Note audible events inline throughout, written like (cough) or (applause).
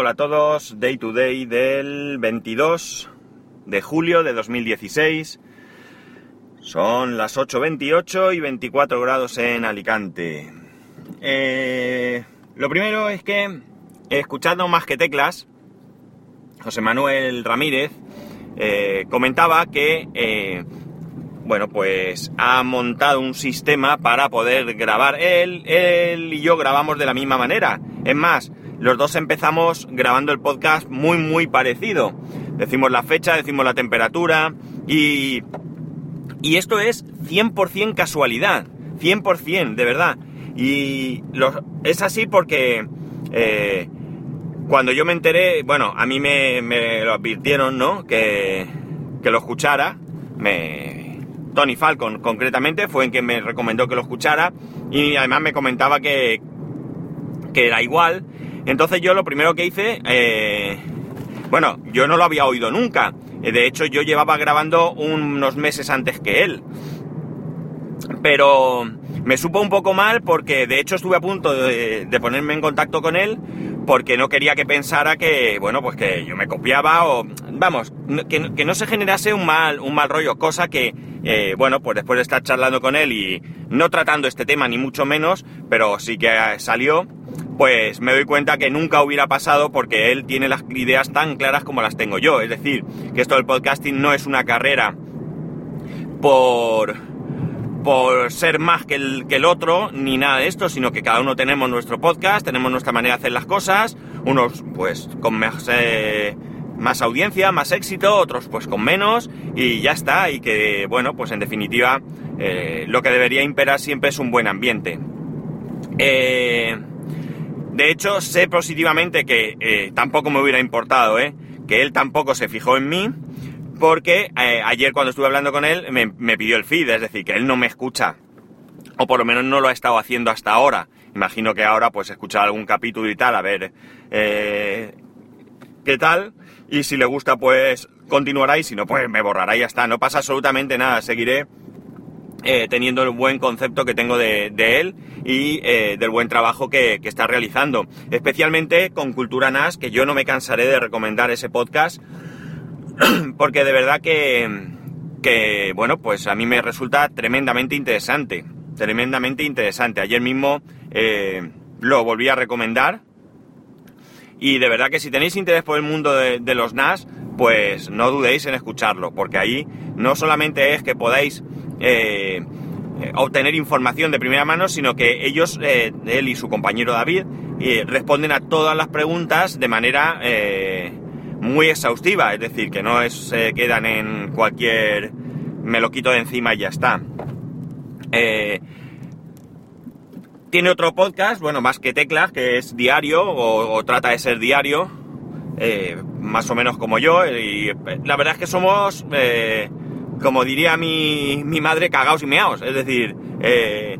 Hola a todos, Day to Day del 22 de julio de 2016. Son las 8.28 y 24 grados en Alicante. Eh, lo primero es que, escuchando más que teclas, José Manuel Ramírez eh, comentaba que, eh, bueno, pues ha montado un sistema para poder grabar. Él, él y yo grabamos de la misma manera. Es más, los dos empezamos grabando el podcast muy, muy parecido. Decimos la fecha, decimos la temperatura y... Y esto es 100% casualidad, 100%, de verdad. Y es así porque eh, cuando yo me enteré, bueno, a mí me, lo advirtieron, ¿no? Que, que lo escuchara. Me, Tony Falcon concretamente fue en quien me recomendó que lo escuchara y además me comentaba que, que era igual entonces yo lo primero que hice, eh, bueno, yo no lo había oído nunca. Eh, de hecho, yo llevaba grabando unos meses antes que él. Pero me supo un poco mal porque de hecho estuve a punto de, ponerme en contacto con él porque no quería que pensara que, bueno, pues que yo me copiaba o, vamos, que, no se generase un mal, un mal rollo, cosa que, eh, bueno, pues después de estar charlando con él y no tratando este tema ni mucho menos, pero sí que salió, pues me doy cuenta que nunca hubiera pasado porque él tiene las ideas tan claras como las tengo yo. Es decir, que esto del podcasting no es una carrera por, por ser más que el, que el otro, ni nada de esto, sino que cada uno tenemos nuestro podcast, tenemos nuestra manera de hacer las cosas, unos pues con más, eh, más audiencia, más éxito, otros pues con menos, y ya está, y que bueno, pues en definitiva eh, lo que debería imperar siempre es un buen ambiente. Eh, de hecho, sé positivamente que eh, tampoco me hubiera importado, ¿eh? Que él tampoco se fijó en mí, porque eh, ayer cuando estuve hablando con él me, pidió el feed, es decir, que él no me escucha. O por lo menos no lo ha estado haciendo hasta ahora. Imagino que ahora pues escuchará algún capítulo y tal, a ver qué tal. Y si le gusta pues continuará y si no pues me borrará y ya está. No pasa absolutamente nada, seguiré eh, teniendo el buen concepto que tengo de, él y eh, del buen trabajo que, está realizando. Especialmente con Cultura NAS, que yo no me cansaré de recomendar ese podcast, (clears throat) porque de verdad que, bueno, pues a mí me resulta tremendamente interesante. Tremendamente interesante. Ayer mismo eh, lo volví a recomendar. Y de verdad que si tenéis interés por el mundo de, de los NAS, pues no dudéis en escucharlo, porque ahí no solamente es que podáis eh, obtener información de primera mano, sino que ellos, eh, él y su compañero David, eh, responden a todas las preguntas de manera muy exhaustiva, es decir, que no se quedan en cualquier me lo quito de encima y ya está. tiene otro podcast, bueno, más que teclas, que es diario o, trata de ser diario, más o menos como yo, y la verdad es que somos como diría mi, madre, cagaos y meaos. Es decir, eh,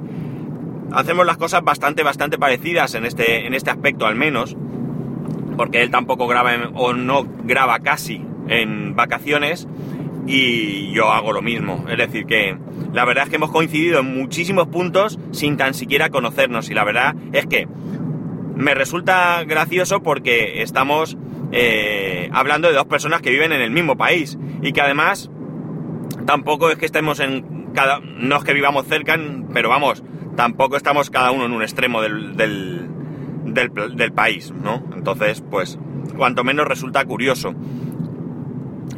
hacemos las cosas bastante, bastante parecidas en este, en este aspecto al menos, porque él tampoco graba o no graba casi en vacaciones y yo hago lo mismo. Es decir, que la verdad es que hemos coincidido en muchísimos puntos sin tan siquiera conocernos y la verdad es que me resulta gracioso porque estamos eh, hablando de dos personas que viven en el mismo país y que además tampoco es que estemos en cada... No es que vivamos cerca, pero vamos, tampoco estamos cada uno en un extremo del, del, país, ¿no? Entonces, pues, cuanto menos resulta curioso.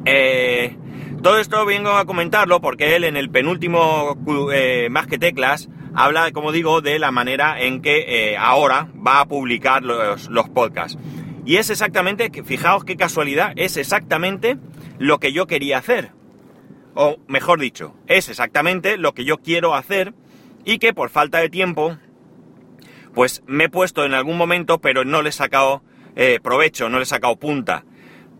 Eh, todo esto vengo a comentarlo porque él en el penúltimo eh, Más que Teclas habla, como digo, de la manera en que eh, ahora va a publicar los, los podcasts. Y es exactamente, fijaos qué casualidad, es exactamente lo que yo quería hacer o mejor dicho, es exactamente lo que yo quiero hacer y que por falta de tiempo, pues me he puesto en algún momento, pero no le he sacado eh, provecho, no le he sacado punta.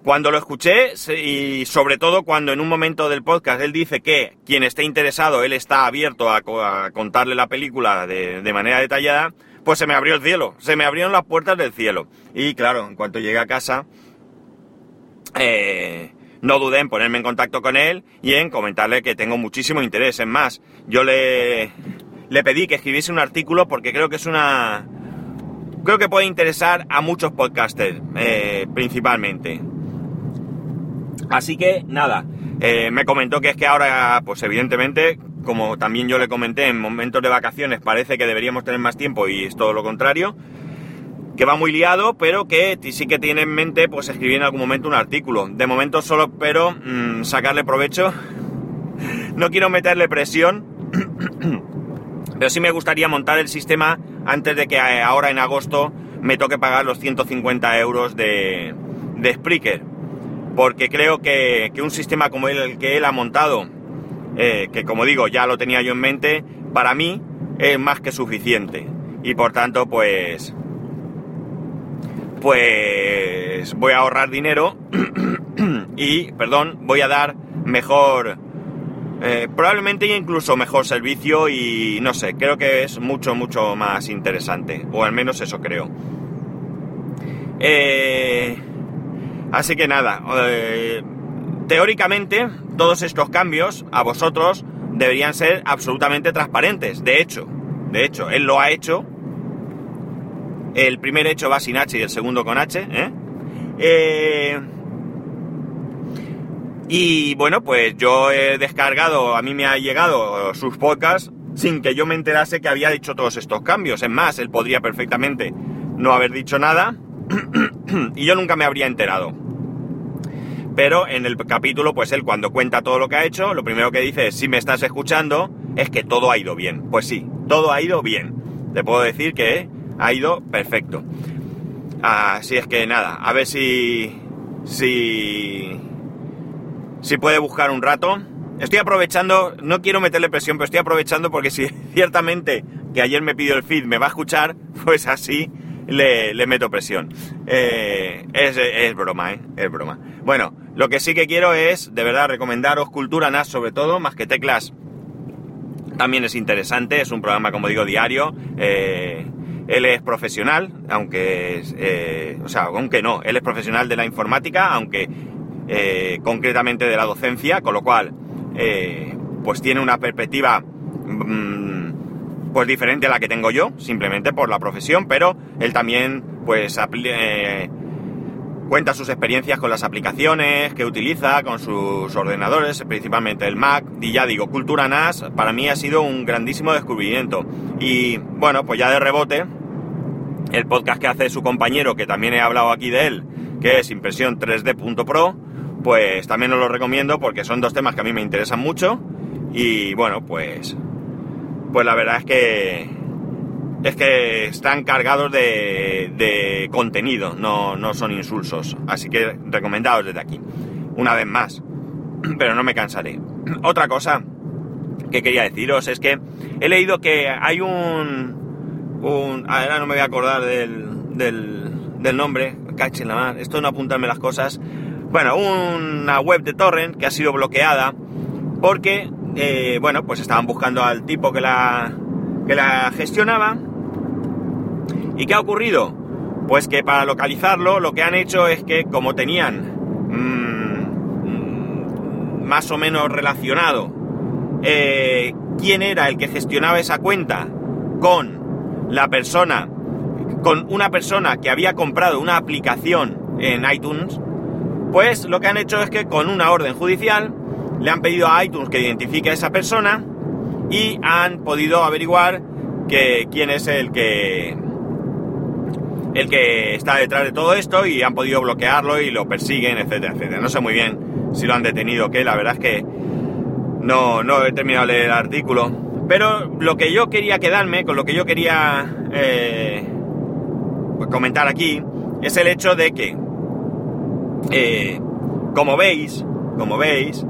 Cuando lo escuché, y sobre todo cuando en un momento del podcast él dice que quien esté interesado, él está abierto a, contarle la película de, de, manera detallada, pues se me abrió el cielo, se me abrieron las puertas del cielo. Y claro, en cuanto llegué a casa, eh, no dudé en ponerme en contacto con él y en comentarle que tengo muchísimo interés. En más, yo le, le pedí que escribiese un artículo porque creo que es una, creo que puede interesar a muchos podcasters, eh, principalmente. Así que nada, eh, me comentó que es que ahora, pues evidentemente, como también yo le comenté, en momentos de vacaciones parece que deberíamos tener más tiempo y es todo lo contrario, que va muy liado, pero que sí que tiene en mente pues escribir en algún momento un artículo. De momento solo espero mm, sacarle provecho. (laughs) no quiero meterle presión, (clears throat) pero sí me gustaría montar el sistema antes de que eh, ahora en agosto me toque pagar los 150 euros de, de Spreaker. Porque creo que, un sistema como el que él ha montado, eh, que como digo ya lo tenía yo en mente, para mí es más que suficiente. Y por tanto, pues pues voy a ahorrar dinero (clears throat) y, perdón, voy a dar mejor, eh, probablemente incluso mejor servicio y no sé, creo que es mucho, mucho más interesante, o al menos eso creo. Eh, así que nada, eh, teóricamente todos estos cambios a vosotros deberían ser absolutamente transparentes, de hecho, de hecho, él lo ha hecho el primer hecho va sin H y el segundo con H. ¿eh? Eh, y bueno, pues yo he descargado, a mí me ha llegado sus podcasts sin que yo me enterase que había dicho todos estos cambios. Es más, él podría perfectamente no haber dicho nada (clears throat) y yo nunca me habría enterado. Pero en el capítulo, pues él cuando cuenta todo lo que ha hecho, lo primero que dice es, si me estás escuchando, es que todo ha ido bien. Pues sí, todo ha ido bien. Te puedo decir que ha ido perfecto. Así es que nada, a ver si. si. si puede buscar un rato. Estoy aprovechando, no quiero meterle presión, pero estoy aprovechando porque si (laughs) ciertamente que ayer me pidió el feed me va a escuchar, (laughs) pues así le, meto presión. Eh, es, es, broma, ¿eh? Es broma. Bueno, lo que sí que quiero es, de verdad, recomendaros Cultura NAS sobre todo, más que teclas. También es interesante, es un programa, como digo, diario. Eh, él es profesional, aunque, eh, o sea, aunque no, él es profesional de la informática, aunque eh, concretamente de la docencia, con lo cual, eh, pues tiene una perspectiva, mm, pues diferente a la que tengo yo, simplemente por la profesión, pero él también, pues, cuenta sus experiencias con las aplicaciones que utiliza, con sus ordenadores, principalmente el Mac, y ya digo, Cultura NAS para mí ha sido un grandísimo descubrimiento. Y bueno, pues ya de rebote, el podcast que hace su compañero, que también he hablado aquí de él, que es Impresión 3D.pro, pues también os lo recomiendo porque son dos temas que a mí me interesan mucho y bueno, pues pues la verdad es que es que están cargados de, de contenido, no, no son insulsos, así que recomendados desde aquí, una vez más, (clears throat) pero no me cansaré. (clears throat) Otra cosa que quería deciros es que he leído que hay un un... Ahora no me voy a acordar del, del, nombre, caché la mar, esto no apuntarme las cosas. Bueno, una web de torrent que ha sido bloqueada porque, eh, bueno, pues estaban buscando al tipo que la, que la gestionaba. ¿Y qué ha ocurrido? Pues que para localizarlo lo que han hecho es que como tenían mm, más o menos relacionado eh, quién era el que gestionaba esa cuenta con la persona, con una persona que había comprado una aplicación en iTunes, pues lo que han hecho es que con una orden judicial le han pedido a iTunes que identifique a esa persona y han podido averiguar que quién es el que el que está detrás de todo esto y han podido bloquearlo y lo persiguen, etcétera, etcétera. No sé muy bien si lo han detenido o qué, la verdad es que no, no he terminado de leer el artículo, pero lo que yo quería quedarme, con lo que yo quería eh, comentar aquí, es el hecho de que, eh, como veis, como veis,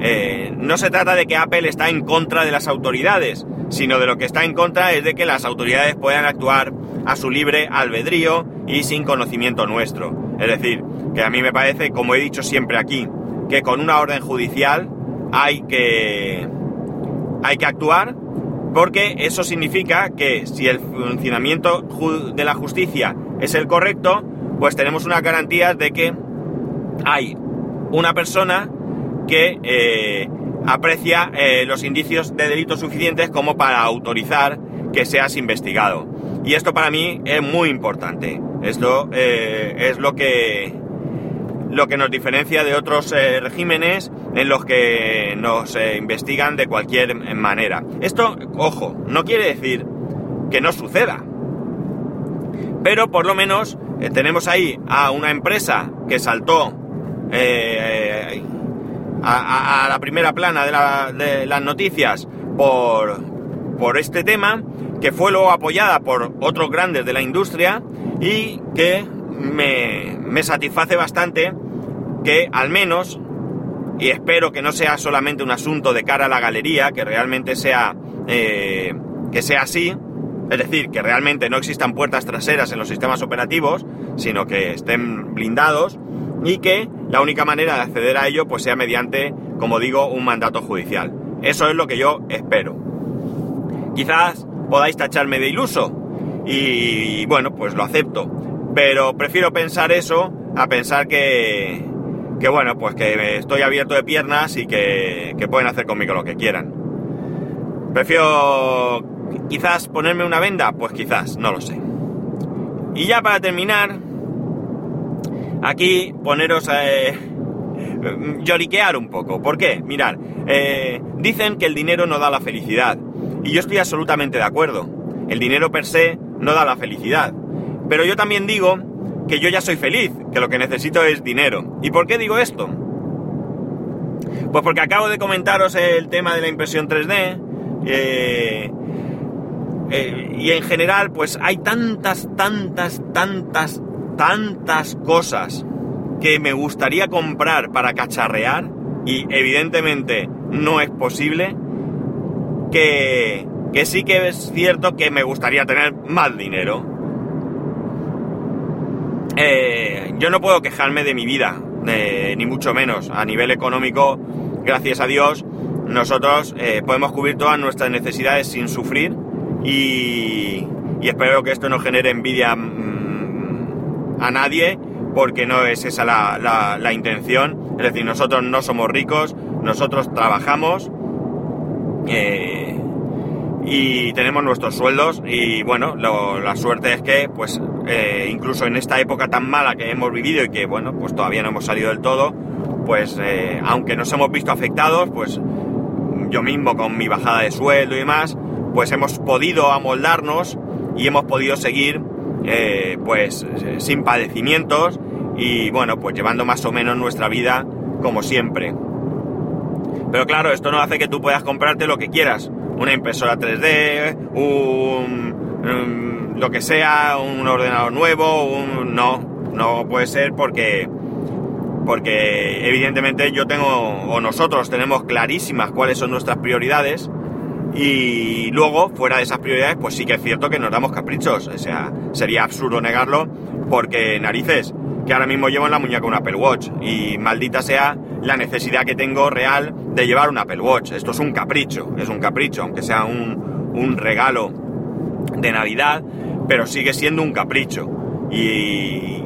eh, no se trata de que Apple está en contra de las autoridades, sino de lo que está en contra es de que las autoridades puedan actuar a su libre albedrío y sin conocimiento nuestro. Es decir, que a mí me parece, como he dicho siempre aquí, que con una orden judicial hay que hay que actuar porque eso significa que si el funcionamiento de la justicia es el correcto, pues tenemos unas garantías de que hay una persona que eh, aprecia eh, los indicios de delito suficientes como para autorizar que seas investigado. Y esto para mí es muy importante. Esto eh, es lo que, lo que nos diferencia de otros eh, regímenes en los que nos eh, investigan de cualquier manera. Esto, ojo, no quiere decir que no suceda. Pero por lo menos tenemos ahí a una empresa que saltó a, la primera plana de, las noticias por, por este tema, que fue luego apoyada por otros grandes de la industria y que me, satisface bastante que al menos, y espero que no sea solamente un asunto de cara a la galería, que realmente sea, eh, que sea así, es decir, que realmente no existan puertas traseras en los sistemas operativos, sino que estén blindados y que la única manera de acceder a ello pues sea mediante, como digo, un mandato judicial. Eso es lo que yo espero. Quizás podáis tacharme de iluso y bueno, pues lo acepto. Pero prefiero pensar eso a pensar que, que bueno, pues que estoy abierto de piernas y que, que pueden hacer conmigo lo que quieran. Prefiero quizás ponerme una venda, pues quizás, no lo sé. Y ya para terminar, aquí poneros a... Eh, lloriquear un poco. ¿Por qué? Mirad, eh, dicen que el dinero no da la felicidad. Y yo estoy absolutamente de acuerdo. El dinero per se no da la felicidad. Pero yo también digo que yo ya soy feliz, que lo que necesito es dinero. ¿Y por qué digo esto? Pues porque acabo de comentaros el tema de la impresión 3D. Eh, y en general, pues hay tantas, tantas, tantas, tantas cosas que me gustaría comprar para cacharrear y evidentemente no es posible que, que sí que es cierto que me gustaría tener más dinero. Eh, yo no puedo quejarme de mi vida, ni mucho menos. A nivel económico, gracias a Dios, nosotros eh, podemos cubrir todas nuestras necesidades sin sufrir y, y espero que esto no genere envidia mm, a nadie porque no es esa la, la, intención. Es decir, nosotros no somos ricos, nosotros trabajamos eh, y tenemos nuestros sueldos y bueno, la suerte es que pues eh, incluso en esta época tan mala que hemos vivido y que bueno, pues todavía no hemos salido del todo, pues eh, aunque nos hemos visto afectados, pues yo mismo con mi bajada de sueldo y demás, pues hemos podido amoldarnos y hemos podido seguir pues sin padecimientos y bueno, pues llevando más o menos nuestra vida como siempre. Pero claro, esto no hace que tú puedas comprarte lo que quieras. Una impresora 3D, un, lo que sea, un ordenador nuevo, un no, no puede ser porque porque evidentemente yo tengo o nosotros tenemos clarísimas cuáles son nuestras prioridades y luego, fuera de esas prioridades, pues sí que es cierto que nos damos caprichos. O sea, sería absurdo negarlo porque narices, que ahora mismo llevo en la muñeca un Apple Watch y maldita sea la necesidad que tengo real de llevar un Apple Watch. Esto es un capricho, es un capricho, aunque sea un, un regalo de Navidad, pero sigue siendo un capricho. Y,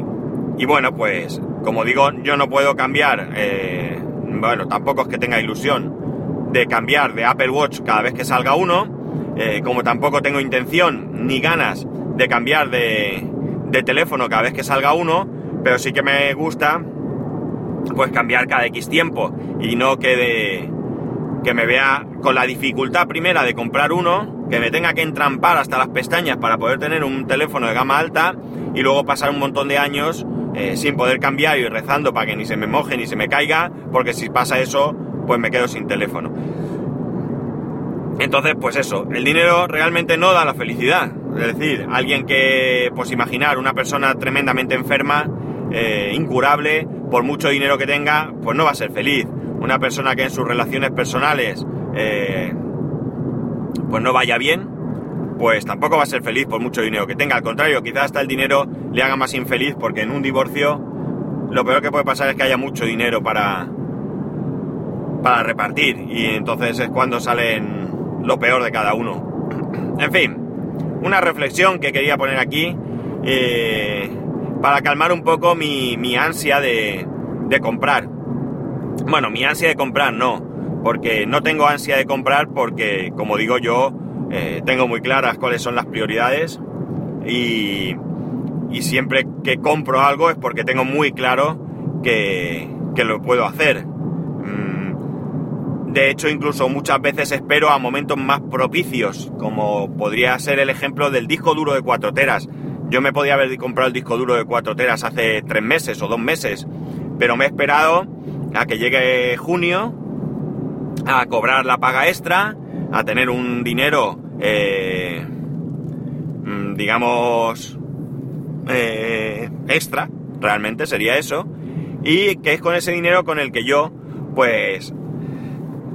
y bueno, pues como digo, yo no puedo cambiar, eh, bueno, tampoco es que tenga ilusión de cambiar de Apple Watch cada vez que salga uno, eh, como tampoco tengo intención ni ganas de cambiar de, de, teléfono cada vez que salga uno, pero sí que me gusta pues cambiar cada X tiempo y no que, que me vea con la dificultad primera de comprar uno, que me tenga que entrampar hasta las pestañas para poder tener un teléfono de gama alta y luego pasar un montón de años eh, sin poder cambiar y rezando para que ni se me moje ni se me caiga, porque si pasa eso pues me quedo sin teléfono. Entonces, pues eso, el dinero realmente no da la felicidad. Es decir, alguien que, pues imaginar, una persona tremendamente enferma, eh, incurable, por mucho dinero que tenga, pues no va a ser feliz. Una persona que en sus relaciones personales, eh, pues no vaya bien, pues tampoco va a ser feliz por mucho dinero que tenga. Al contrario, quizás hasta el dinero le haga más infeliz porque en un divorcio lo peor que puede pasar es que haya mucho dinero para, para repartir y entonces es cuando salen lo peor de cada uno. En fin, una reflexión que quería poner aquí eh, para calmar un poco mi, ansia de, comprar. Bueno, mi ansia de comprar no, porque no tengo ansia de comprar porque, como digo yo, eh, tengo muy claras cuáles son las prioridades y, y siempre que compro algo es porque tengo muy claro que, que lo puedo hacer. Mm, de hecho, incluso muchas veces espero a momentos más propicios, como podría ser el ejemplo del disco duro de 4 teras. Yo me podía haber comprado el disco duro de 4 teras hace 3 meses o 2 meses, pero me he esperado a que llegue junio, a cobrar la paga extra, a tener un dinero, eh, mm, digamos, eh, extra, realmente sería eso, y que es con ese dinero con el que yo, pues,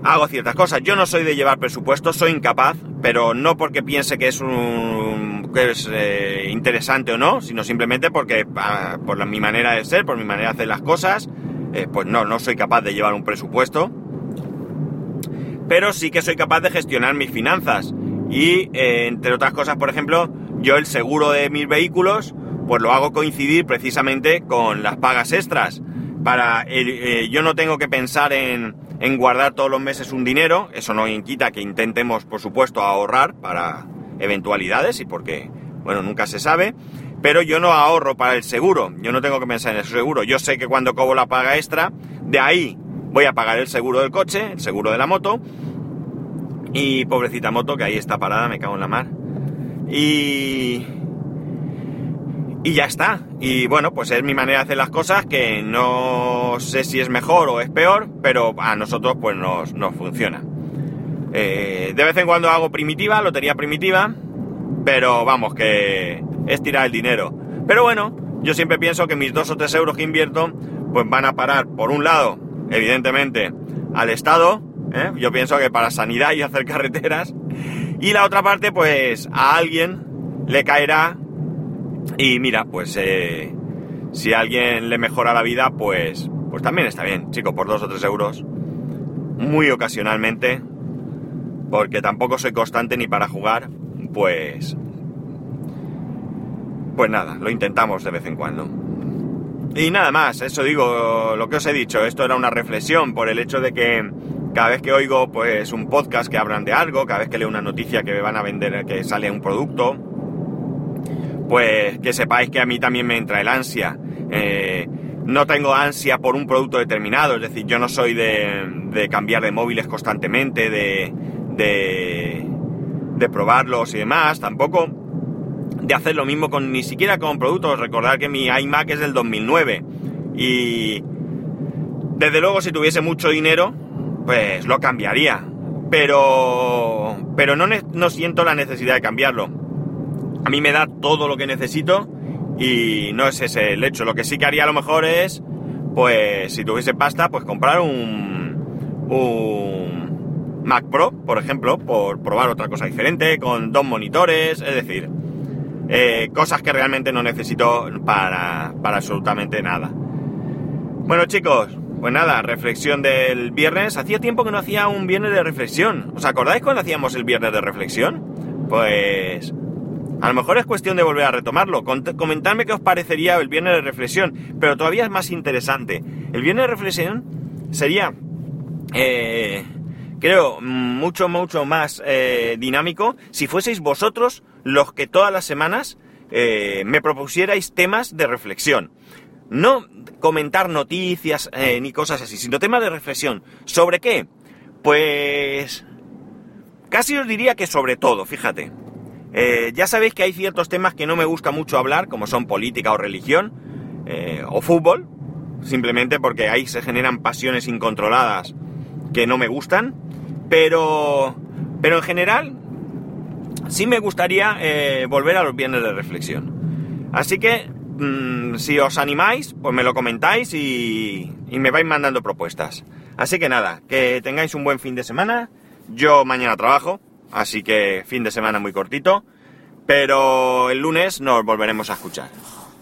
hago ciertas cosas. Yo no soy de llevar presupuesto, soy incapaz, pero no porque piense que es un que es eh, interesante o no, sino simplemente porque ah, por mi manera de ser, por mi manera de hacer las cosas, eh, pues no, no soy capaz de llevar un presupuesto. Pero sí que soy capaz de gestionar mis finanzas. Y entre otras cosas, por ejemplo, yo el seguro de mis vehículos pues lo hago coincidir precisamente con las pagas extras. Para eh, yo no tengo que pensar en, en, guardar todos los meses un dinero, eso no quita que intentemos, por supuesto, ahorrar para eventualidades y porque, bueno, nunca se sabe, pero yo no ahorro para el seguro, yo no tengo que pensar en el seguro, yo sé que cuando cobro la paga extra, de ahí voy a pagar el seguro del coche, el seguro de la moto, y pobrecita moto que ahí está parada, me cago en la mar. Y, y ya está. Y bueno, pues es mi manera de hacer las cosas que no sé si es mejor o es peor, pero a nosotros pues nos, funciona. Eh, de vez en cuando hago primitiva, lotería primitiva, pero vamos, que es tirar el dinero. Pero bueno, yo siempre pienso que mis dos o tres euros que invierto, pues van a parar, por un lado, evidentemente, al Estado, ¿eh? yo pienso que para sanidad y hacer (laughs) carreteras, y la otra parte, pues a alguien le caerá y mira, pues eh, si a alguien le mejora la vida, pues, pues también está bien, chico, por dos o tres euros. Muy ocasionalmente, porque tampoco soy constante ni para jugar, pues... Pues nada, lo intentamos de vez en cuando. Y nada más, eso digo, lo que os he dicho, esto era una reflexión por el hecho de que cada vez que oigo pues un podcast que hablan de algo, cada vez que leo una noticia que me van a vender, que sale un producto, pues que sepáis que a mí también me entra el ansia. Eh, no tengo ansia por un producto determinado, es decir, yo no soy de, cambiar de móviles constantemente, de, de, de, probarlos y demás, tampoco de hacer lo mismo con ni siquiera con productos. Recordar que mi iMac es del 2009 y desde luego si tuviese mucho dinero, pues lo cambiaría. Pero, pero no, no siento la necesidad de cambiarlo a mí me da todo lo que necesito y no es ese el hecho. Lo que sí que haría a lo mejor es, pues si tuviese pasta, pues comprar un, Mac Pro, por ejemplo, por probar otra cosa diferente, con dos monitores, es decir, eh, cosas que realmente no necesito para, para absolutamente nada. Bueno chicos, pues nada, reflexión del viernes. Hacía tiempo que no hacía un viernes de reflexión. ¿Os acordáis cuando hacíamos el viernes de reflexión? Pues a lo mejor es cuestión de volver a retomarlo. Comentadme qué os parecería el viernes de reflexión, pero todavía es más interesante. El viernes de reflexión sería, eh, creo, mucho, mucho más eh, dinámico si fueseis vosotros los que todas las semanas eh, me propusierais temas de reflexión. No comentar noticias ni cosas así, sino temas de reflexión. ¿Sobre qué? Pues... Casi os diría que sobre todo, fíjate. Eh, ya sabéis que hay ciertos temas que no me gusta mucho hablar, como son política o religión, eh, o fútbol, simplemente porque ahí se generan pasiones incontroladas que no me gustan, pero, pero en general sí me gustaría eh, volver a los viernes de reflexión. Así que mm, si os animáis, pues me lo comentáis y, y me vais mandando propuestas. Así que nada, que tengáis un buen fin de semana. Yo mañana trabajo, Así que fin de semana muy cortito. Pero el lunes nos volveremos a escuchar.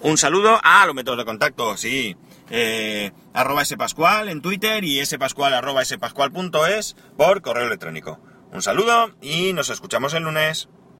Un saludo. Ah, los métodos de contacto, sí. Eh, arroba spascual en Twitter y spascual arroba spascual.es por correo electrónico. Un saludo y nos escuchamos el lunes.